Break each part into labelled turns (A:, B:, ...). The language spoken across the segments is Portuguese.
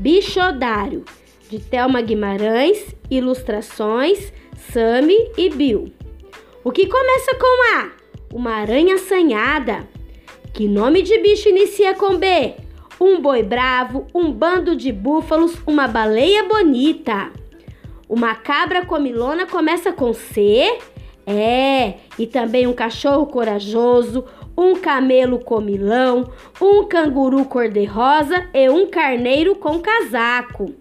A: Bichodário, de Thelma Guimarães, ilustrações Sami e Bill. O que começa com A? Uma aranha assanhada. Que nome de bicho inicia com B? Um boi bravo, um bando de búfalos, uma baleia bonita. Uma cabra comilona começa com C? É, e também um cachorro corajoso, um camelo comilão, um canguru cor-de-rosa e um carneiro com casaco.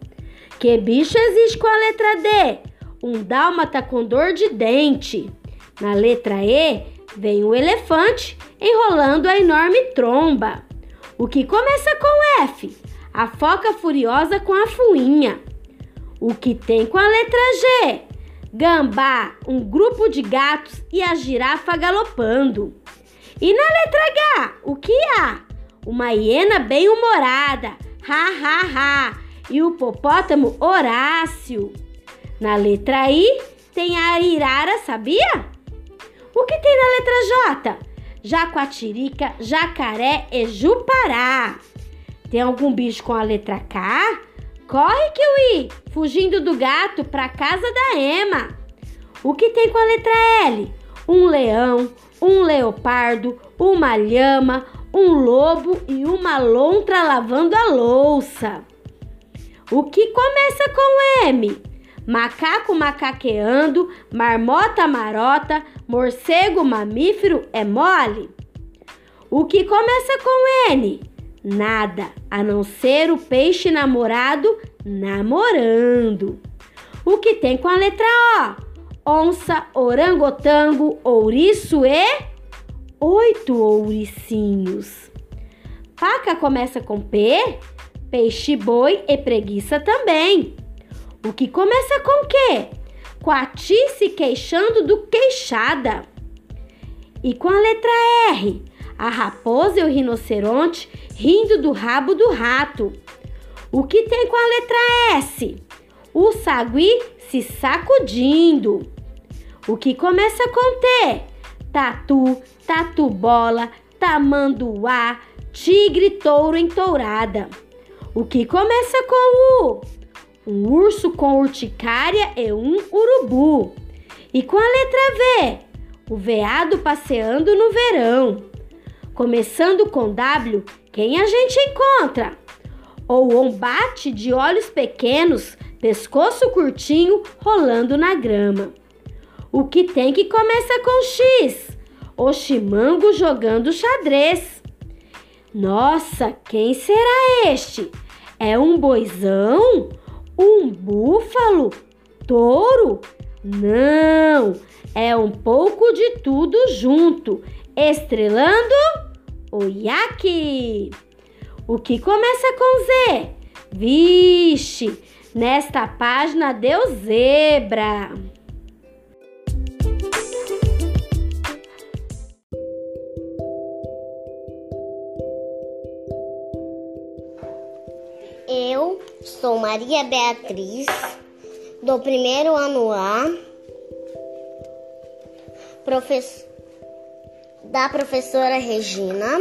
A: Que bicho existe com a letra D? Um dálmata com dor de dente. Na letra E vem o elefante enrolando a enorme tromba. O que começa com F? A foca furiosa com a fuinha. O que tem com a letra G? Gambá, um grupo de gatos e a girafa galopando. E na letra H, o que há? Uma hiena bem-humorada, ha ha ha, e o hipopótamo Horácio. Na letra I tem a irara, sabia? O que tem na letra J? Jacuatirica, jacaré e jupará. Tem algum bicho com a letra K? Corre, Kiwi, fugindo do gato para casa da Ema. O que tem com a letra L? Um leão, um leopardo, uma lhama, um lobo e uma lontra lavando a louça. O que começa com M? Macaco macaqueando, marmota marota, morcego mamífero é mole? O que começa com N? Nada, a não ser o peixe namorado namorando. O que tem com a letra O? Onça, orangotango, ouriço e oito ouricinhos. Paca começa com P, peixe boi e preguiça também. O que começa com quê? Coati se queixando do queixada. E com a letra R, a raposa e o rinoceronte rindo do rabo do rato. O que tem com a letra S? O sagui se sacudindo. O que começa com T? Tatu, tatu bola, tamanduá, tigre, touro em tourada. O que começa com U? Um urso com urticária e um urubu. E com a letra V? O veado passeando no verão. Começando com W, quem a gente encontra? Ou ombate de olhos pequenos, pescoço curtinho, rolando na grama. O que tem que começa com X? O chimango jogando xadrez. Nossa, quem será este? É um boizão? Um búfalo? Touro? Não, é um pouco de tudo junto, estrelando o iaque. O que começa com Z? Vixe, nesta página deu zebra.
B: Sou Maria Beatriz, do primeiro ano A, da professora Regina.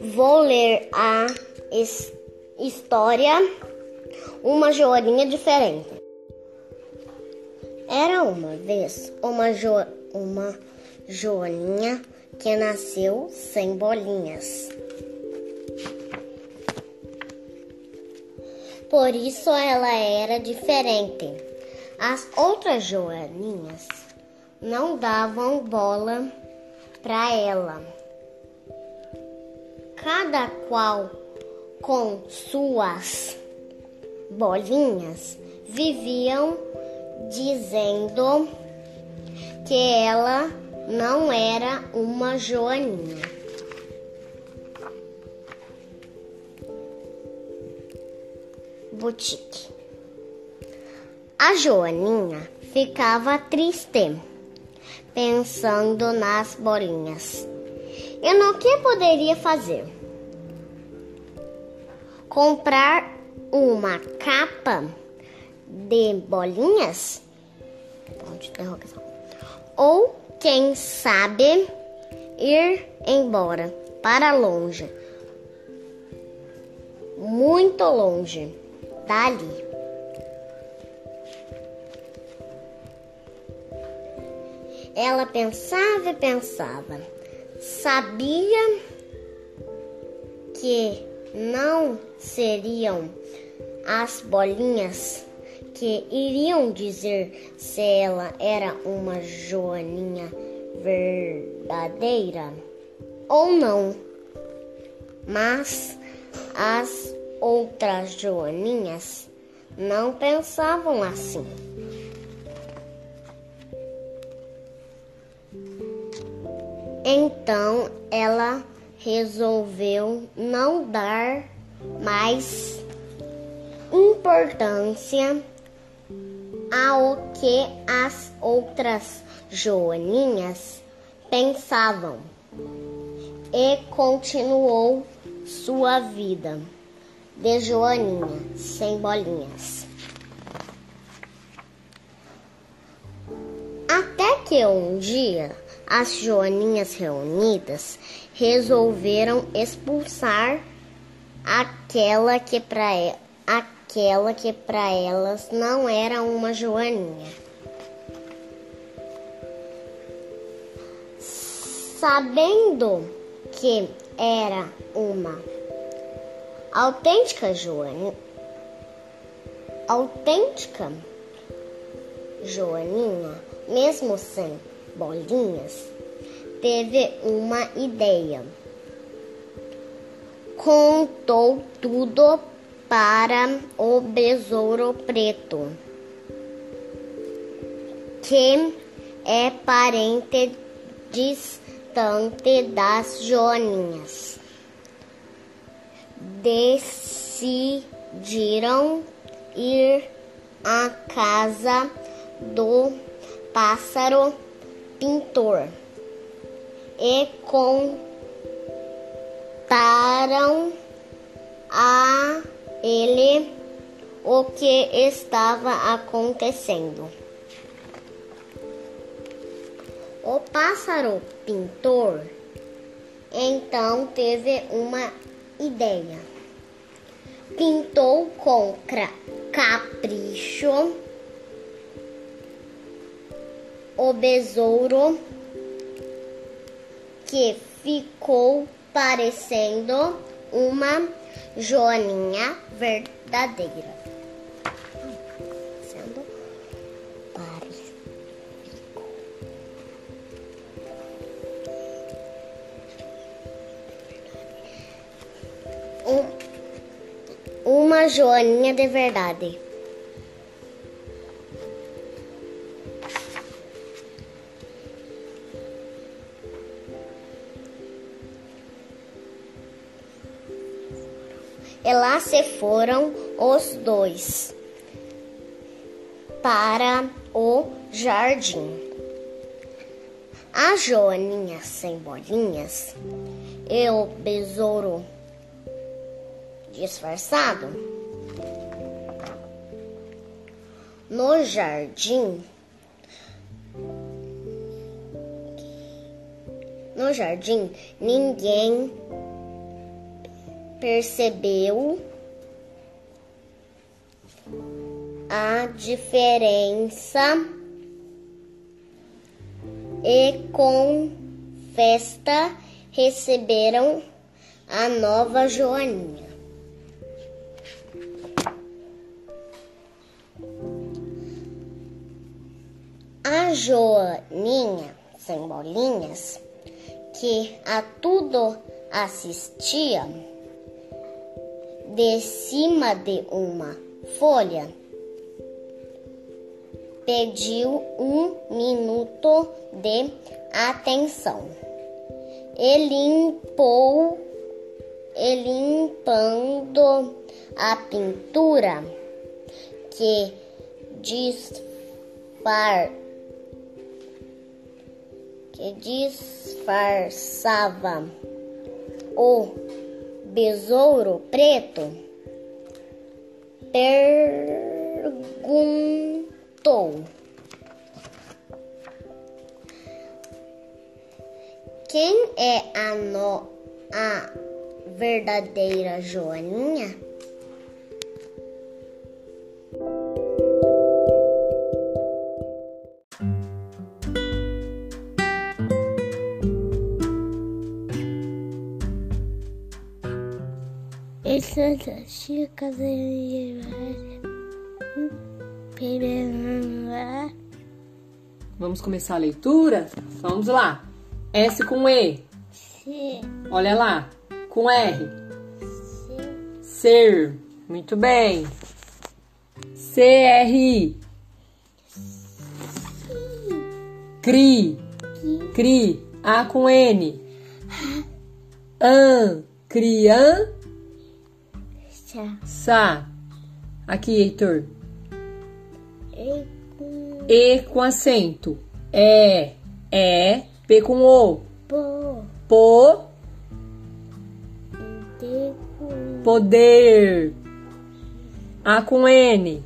B: Vou ler a história Uma Joaninha Diferente. Era uma vez uma, jo... uma joaninha que nasceu sem bolinhas. Por isso ela era diferente. As outras joaninhas não davam bola para ela. Cada qual com suas bolinhas viviam dizendo que ela não era uma joaninha. Boutique. A Joaninha ficava triste, pensando nas bolinhas. E no que poderia fazer? Comprar uma capa de bolinhas? Ou, quem sabe, ir embora para longe muito longe ali. Ela pensava e pensava, sabia que não seriam as bolinhas que iriam dizer se ela era uma joaninha verdadeira ou não. Mas as outras joaninhas não pensavam assim. Então ela resolveu não dar mais importância ao que as outras joaninhas pensavam e continuou sua vida de joaninha sem bolinhas. Até que um dia as joaninhas reunidas resolveram expulsar aquela que para aquela que para elas não era uma joaninha. Sabendo que era uma autêntica joaninha, autêntica joaninha, mesmo sem bolinhas, teve uma ideia. Contou tudo para o besouro preto, que é parente distante das joaninhas. Decidiram ir à casa do pássaro pintor e contaram a ele o que estava acontecendo. O pássaro pintor então teve uma ideia. Pintou com capricho o besouro que ficou parecendo uma joaninha verdadeira. Joaninha de verdade. E lá se foram os dois para o jardim. A Joaninha sem bolinhas e o besouro disfarçado no jardim. No jardim, ninguém percebeu a diferença e com festa receberam a nova Joaninha. Joaninha sem bolinhas, que a tudo assistia, de cima de uma folha. Pediu um minuto de atenção e limpou, e limpando a pintura que disfar, que disfarçava o besouro preto perguntou: Quem é a, no, a verdadeira Joaninha? Essas chicas
C: Vamos começar a leitura? Vamos lá. S com E. Olha lá. Com R. Ser. Muito bem. C-R-I. Cri. Cri. A com N. An. Criança. Sa. Aqui, Heitor.
B: E com
C: E com acento. É. É. P com O.
B: po.
C: Po.
B: D com
C: Poder. A com N.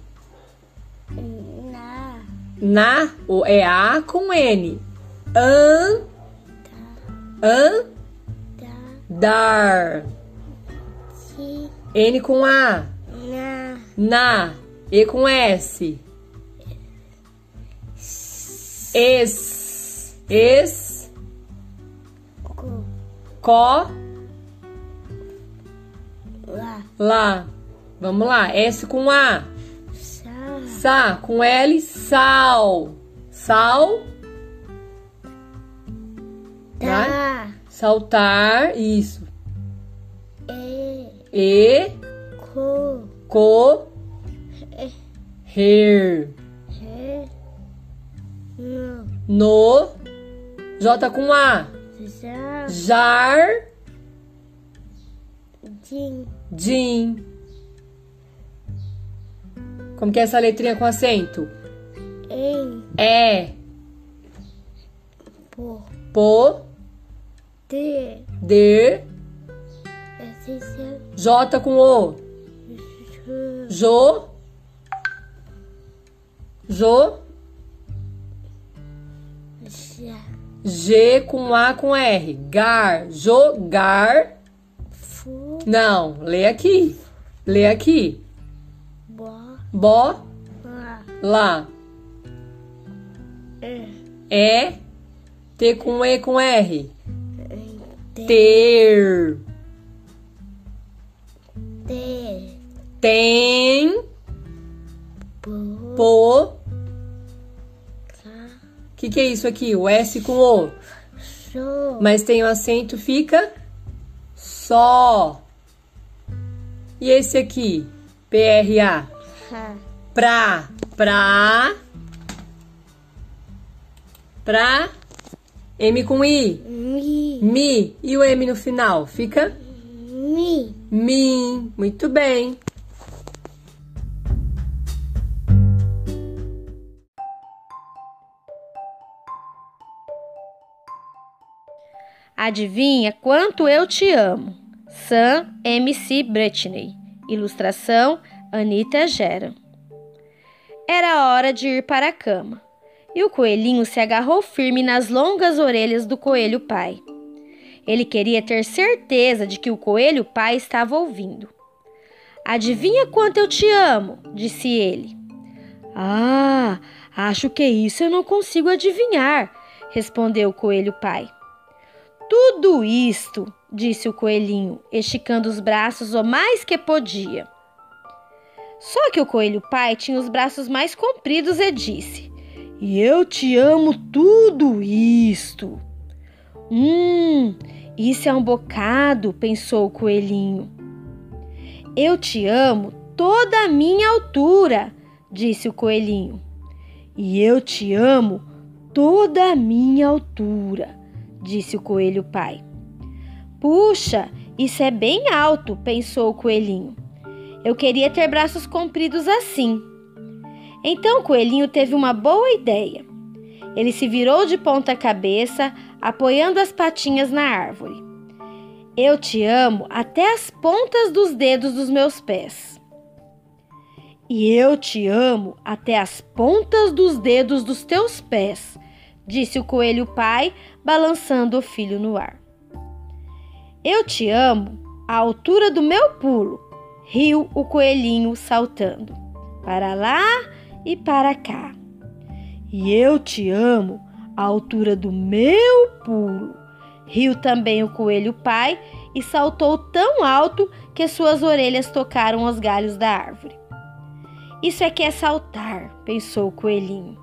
B: na.
C: Na. O é A com N. An. An.
B: Da.
C: Dar.
B: Ti.
C: N com A.
B: Na.
C: Na. E com S. Es. Es.
B: Co.
C: Co.
B: La.
C: Lá. Vamos lá. S com A.
B: Sa.
C: Sa com L. Sal. Sal.
B: Da.
C: Saltar. Isso.
B: E.
C: E.
B: Co.
C: Co. Her.
B: No.
C: No. J com A.
B: Já.
C: Jar.
B: Din.
C: Din. Como que é essa letrinha com acento?
B: Em.
C: É.
B: Po.
C: Po.
B: De.
C: Der. J com O. Jo. Jo. G com A com R. Gar. Jogar. Não, lê aqui. Lê aqui.
B: Bo.
C: Bo.
B: La.
C: Lá. É. T com E com R.
B: Te.
C: Ter. Tem.
B: Po.
C: Que, que é isso aqui? O S com O.
B: So.
C: Mas tem o acento, fica só. E esse aqui? P-R-A.
B: Ra.
C: Pra. Pra. Pra. M com I.
B: Mi.
C: Mi. E o M no final? Fica
B: Mi.
C: Mim. Muito bem.
A: Adivinha quanto eu te amo? Sam MC Britney. Ilustração Anita Gera. Era hora de ir para a cama. E o coelhinho se agarrou firme nas longas orelhas do coelho pai. Ele queria ter certeza de que o coelho pai estava ouvindo. Adivinha quanto eu te amo? disse ele. Ah, acho que isso eu não consigo adivinhar, respondeu o coelho pai. Tudo isto, disse o coelhinho, esticando os braços o mais que podia. Só que o coelho pai tinha os braços mais compridos e disse: E eu te amo tudo isto. Hum, isso é um bocado, pensou o coelhinho. Eu te amo toda a minha altura, disse o coelhinho. E eu te amo toda a minha altura, disse o coelho pai. Puxa, isso é bem alto, pensou o coelhinho. Eu queria ter braços compridos assim. Então o coelhinho teve uma boa ideia. Ele se virou de ponta cabeça, apoiando as patinhas na árvore. Eu te amo até as pontas dos dedos dos meus pés. E eu te amo até as pontas dos dedos dos teus pés, disse o coelho pai, balançando o filho no ar. Eu te amo à altura do meu pulo, riu o coelhinho saltando, para lá e para cá. E eu te amo à altura do meu pulo, riu também o coelho pai e saltou tão alto que suas orelhas tocaram os galhos da árvore. Isso é que é saltar, pensou o coelhinho.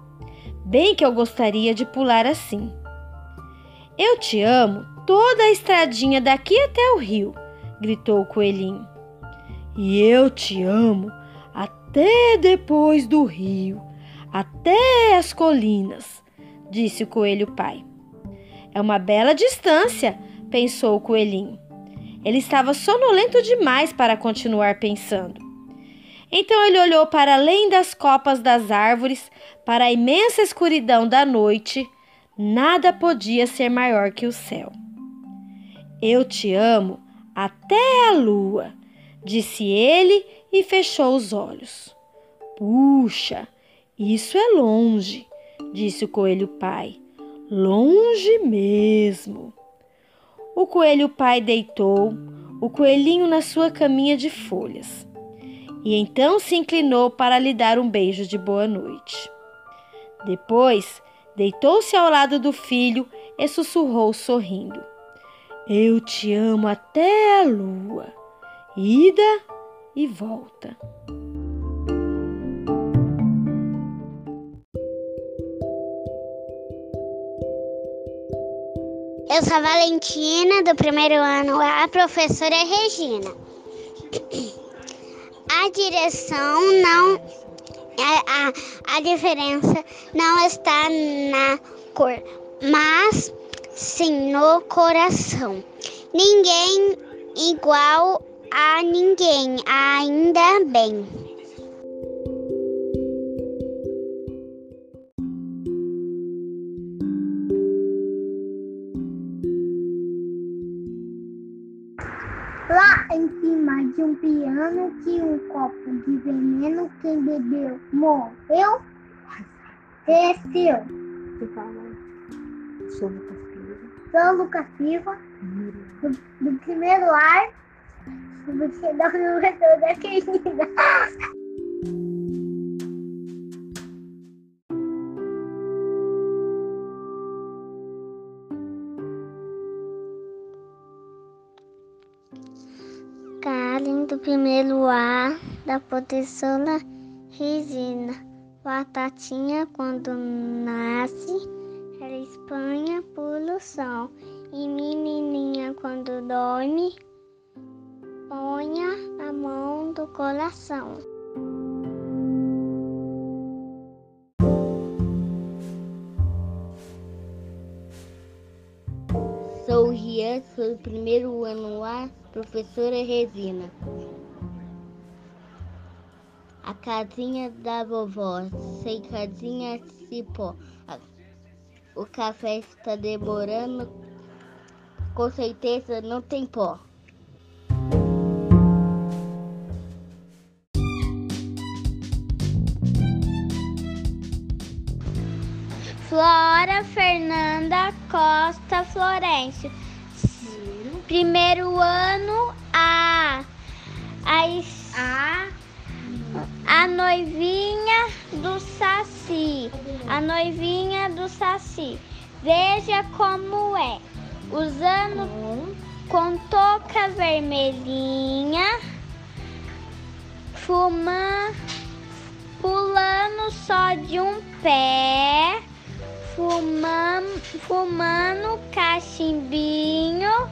A: Bem que eu gostaria de pular assim. Eu te amo toda a estradinha daqui até o rio, gritou o coelhinho. E eu te amo até depois do rio, até as colinas, disse o coelho pai. É uma bela distância, pensou o coelhinho. Ele estava sonolento demais para continuar pensando. Então ele olhou para além das copas das árvores, para a imensa escuridão da noite. Nada podia ser maior que o céu. Eu te amo até a lua, disse ele e fechou os olhos. Puxa, isso é longe, disse o coelho pai. Longe mesmo. O coelho pai deitou o coelhinho na sua caminha de folhas e então se inclinou para lhe dar um beijo de boa noite. Depois, deitou-se ao lado do filho e sussurrou sorrindo: Eu te amo até a lua, ida e volta.
D: Eu sou a Valentina, do primeiro ano A, professora Regina. A direção não. A, a, a diferença não está na cor, mas sim no coração. Ninguém igual a ninguém, ainda bem.
E: Em cima de um piano tinha um copo de veneno. Quem bebeu morreu. Desceu.
F: Você fala, Lucas Silva.
E: Sou Lucas Silva, do, do primeiro ar, do segundo número da querida.
D: Da professora Regina. Batatinha quando nasce, ela espanha poluição. E menininha quando dorme, ponha a mão do coração.
G: Sou Rian, sou do primeiro ano A, professora Resina. Casinha da vovó, sem casinha cipó. O café está demorando, com certeza não tem pó.
D: Flora Fernanda Costa Florencio. Primeiro ano A. A, a noivinha do Saci. A noivinha do Saci. Veja como é. Usando com touca vermelhinha. Fumando, pulando só de um pé fumando, fumando cachimbinho.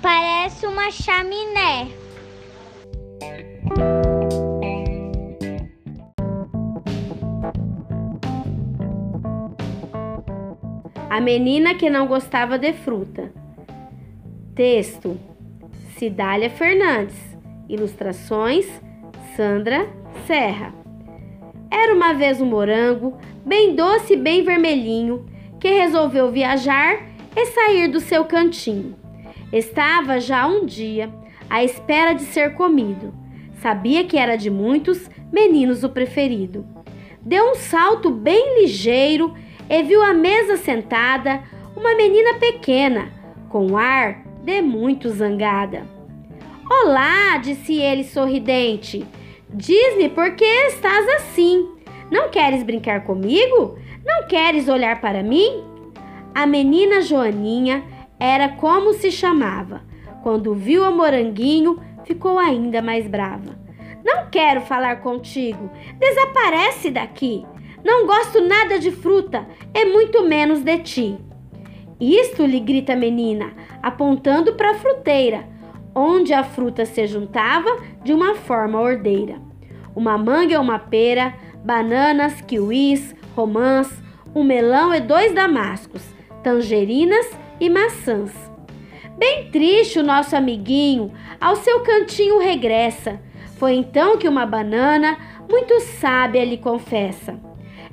D: Parece uma chaminé.
A: A menina que não gostava de fruta. Texto: Cidália Fernandes. Ilustrações: Sandra Serra. Era uma vez um morango, bem doce e bem vermelhinho, que resolveu viajar e sair do seu cantinho. Estava já um dia à espera de ser comido. Sabia que era de muitos meninos o preferido. Deu um salto bem ligeiro e viu à mesa sentada uma menina pequena, com ar de muito zangada. Olá, disse ele sorridente. Diz-me por que estás assim? Não queres brincar comigo? Não queres olhar para mim? A menina Joaninha era como se chamava. Quando viu a moranguinho, ficou ainda mais brava. Não quero falar contigo. Desaparece daqui. Não gosto nada de fruta, é muito menos de ti. Isto lhe grita a menina, apontando para a fruteira, onde a fruta se juntava de uma forma ordeira. Uma manga e uma pera, bananas, kiwis, romãs, um melão e dois damascos, tangerinas e maçãs. Bem triste o nosso amiguinho, ao seu cantinho regressa. Foi então que uma banana, muito sábia, lhe confessa: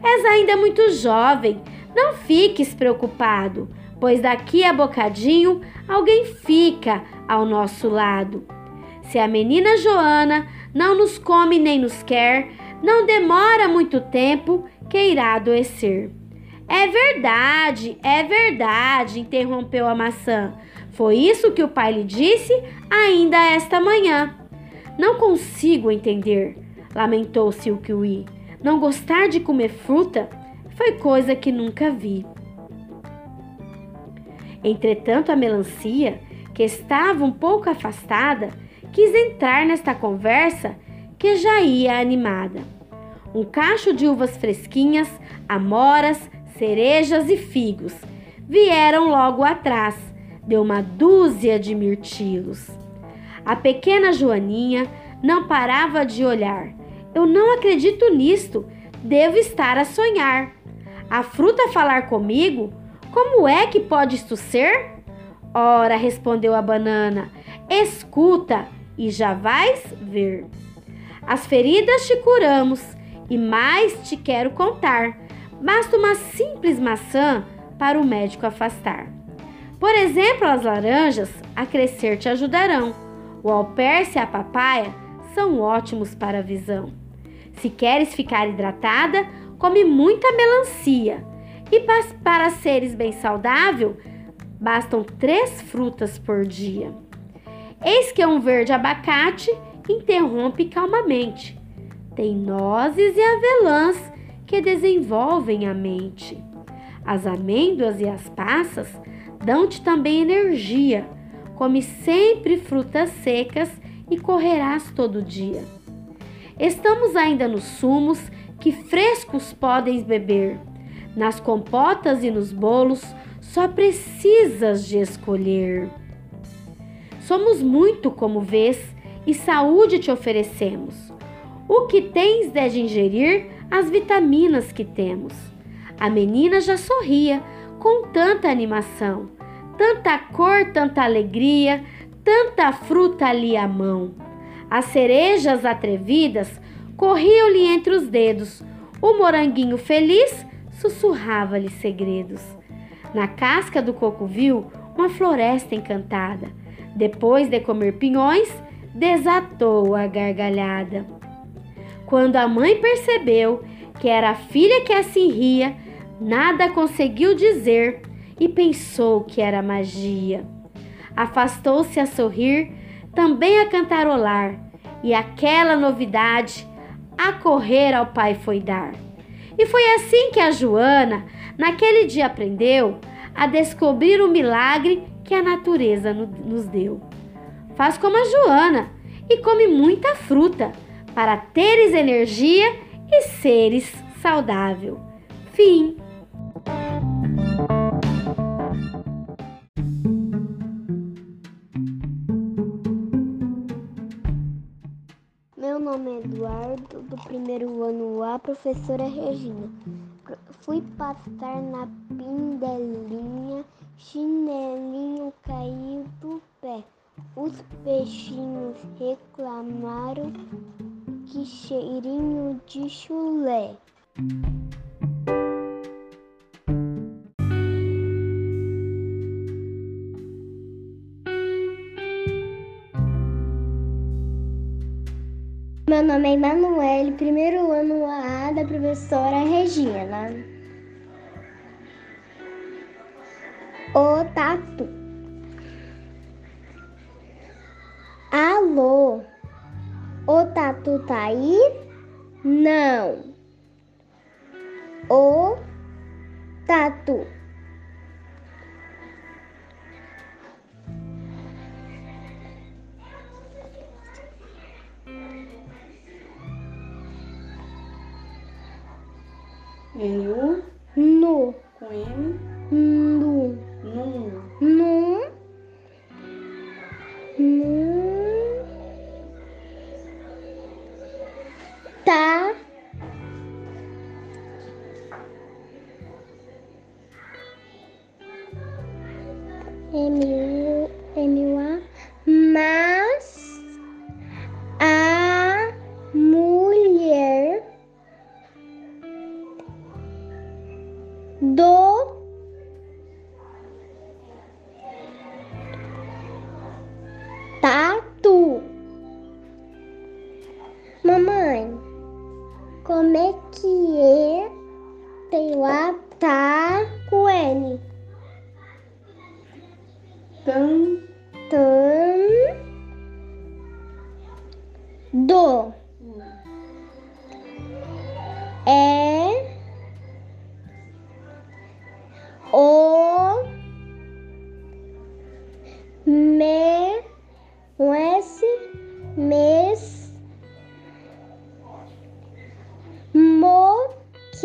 A: És ainda muito jovem, não fiques preocupado, pois daqui a bocadinho alguém fica ao nosso lado. Se a menina Joana não nos come nem nos quer, não demora muito tempo que irá adoecer. É verdade, é verdade, interrompeu a maçã. Foi isso que o pai lhe disse ainda esta manhã. Não consigo entender, lamentou-se o kiwi. Não gostar de comer fruta foi coisa que nunca vi. Entretanto, a melancia, que estava um pouco afastada, quis entrar nesta conversa que já ia animada. Um cacho de uvas fresquinhas, amoras, cerejas e figos vieram logo atrás, deu uma dúzia de mirtilos. A pequena Joaninha não parava de olhar. Eu não acredito nisto. Devo estar a sonhar. A fruta falar comigo? Como é que pode isto ser? Ora, respondeu a banana, escuta e já vais ver. As feridas te curamos e mais te quero contar. Basta uma simples maçã para o médico afastar. Por exemplo, as laranjas a crescer te ajudarão. O alperce e a papaya são ótimos para a visão. Se queres ficar hidratada, come muita melancia. E para seres bem saudável, bastam três frutas por dia. Eis que um verde abacate interrompe calmamente. Tem nozes e avelãs que desenvolvem a mente. As amêndoas e as passas dão-te também energia Come sempre frutas secas e correrás todo dia. Estamos ainda nos sumos que frescos podem beber. Nas compotas e nos bolos só precisas de escolher. Somos muito, como vês, e saúde te oferecemos. O que tens é de ingerir as vitaminas que temos. A menina já sorria com tanta animação Tanta cor, tanta alegria, tanta fruta ali à mão. As cerejas atrevidas corriam-lhe entre os dedos. O moranguinho feliz sussurrava-lhe segredos. Na casca do coco viu uma floresta encantada. Depois de comer pinhões, desatou a gargalhada. Quando a mãe percebeu que era a filha que assim ria, nada conseguiu dizer e pensou que era magia. Afastou-se a sorrir, também a cantarolar, e aquela novidade a correr ao pai foi dar. E foi assim que a Joana, naquele dia, aprendeu a descobrir o milagre que a natureza nos deu. Faz como a Joana e come muita fruta para teres energia e seres saudável. Fim.
H: Professora Regina. Fui pastar na pindelinha, chinelinho caiu do pé. Os peixinhos reclamaram que cheirinho de chulé.
E: Meu nome é Emanuele, primeiro ano A da professora Regina. O tatu. Alô? O tatu tá aí? Não. O tatu.
C: N-U
E: nu,
C: com M.
E: nu,
C: Num.
E: nu, nu, tá, M, M,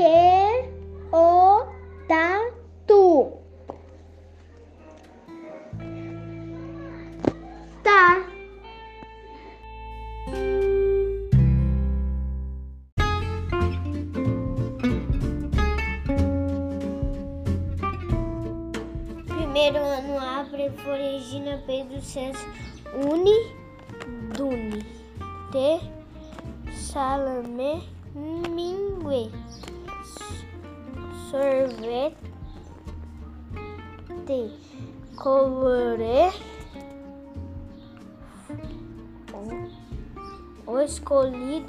E: que o tatu? Tá
H: Primeiro ano A, Regina Pedro César Uni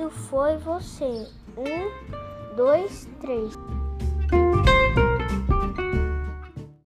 H: foi você. Um, dois, três.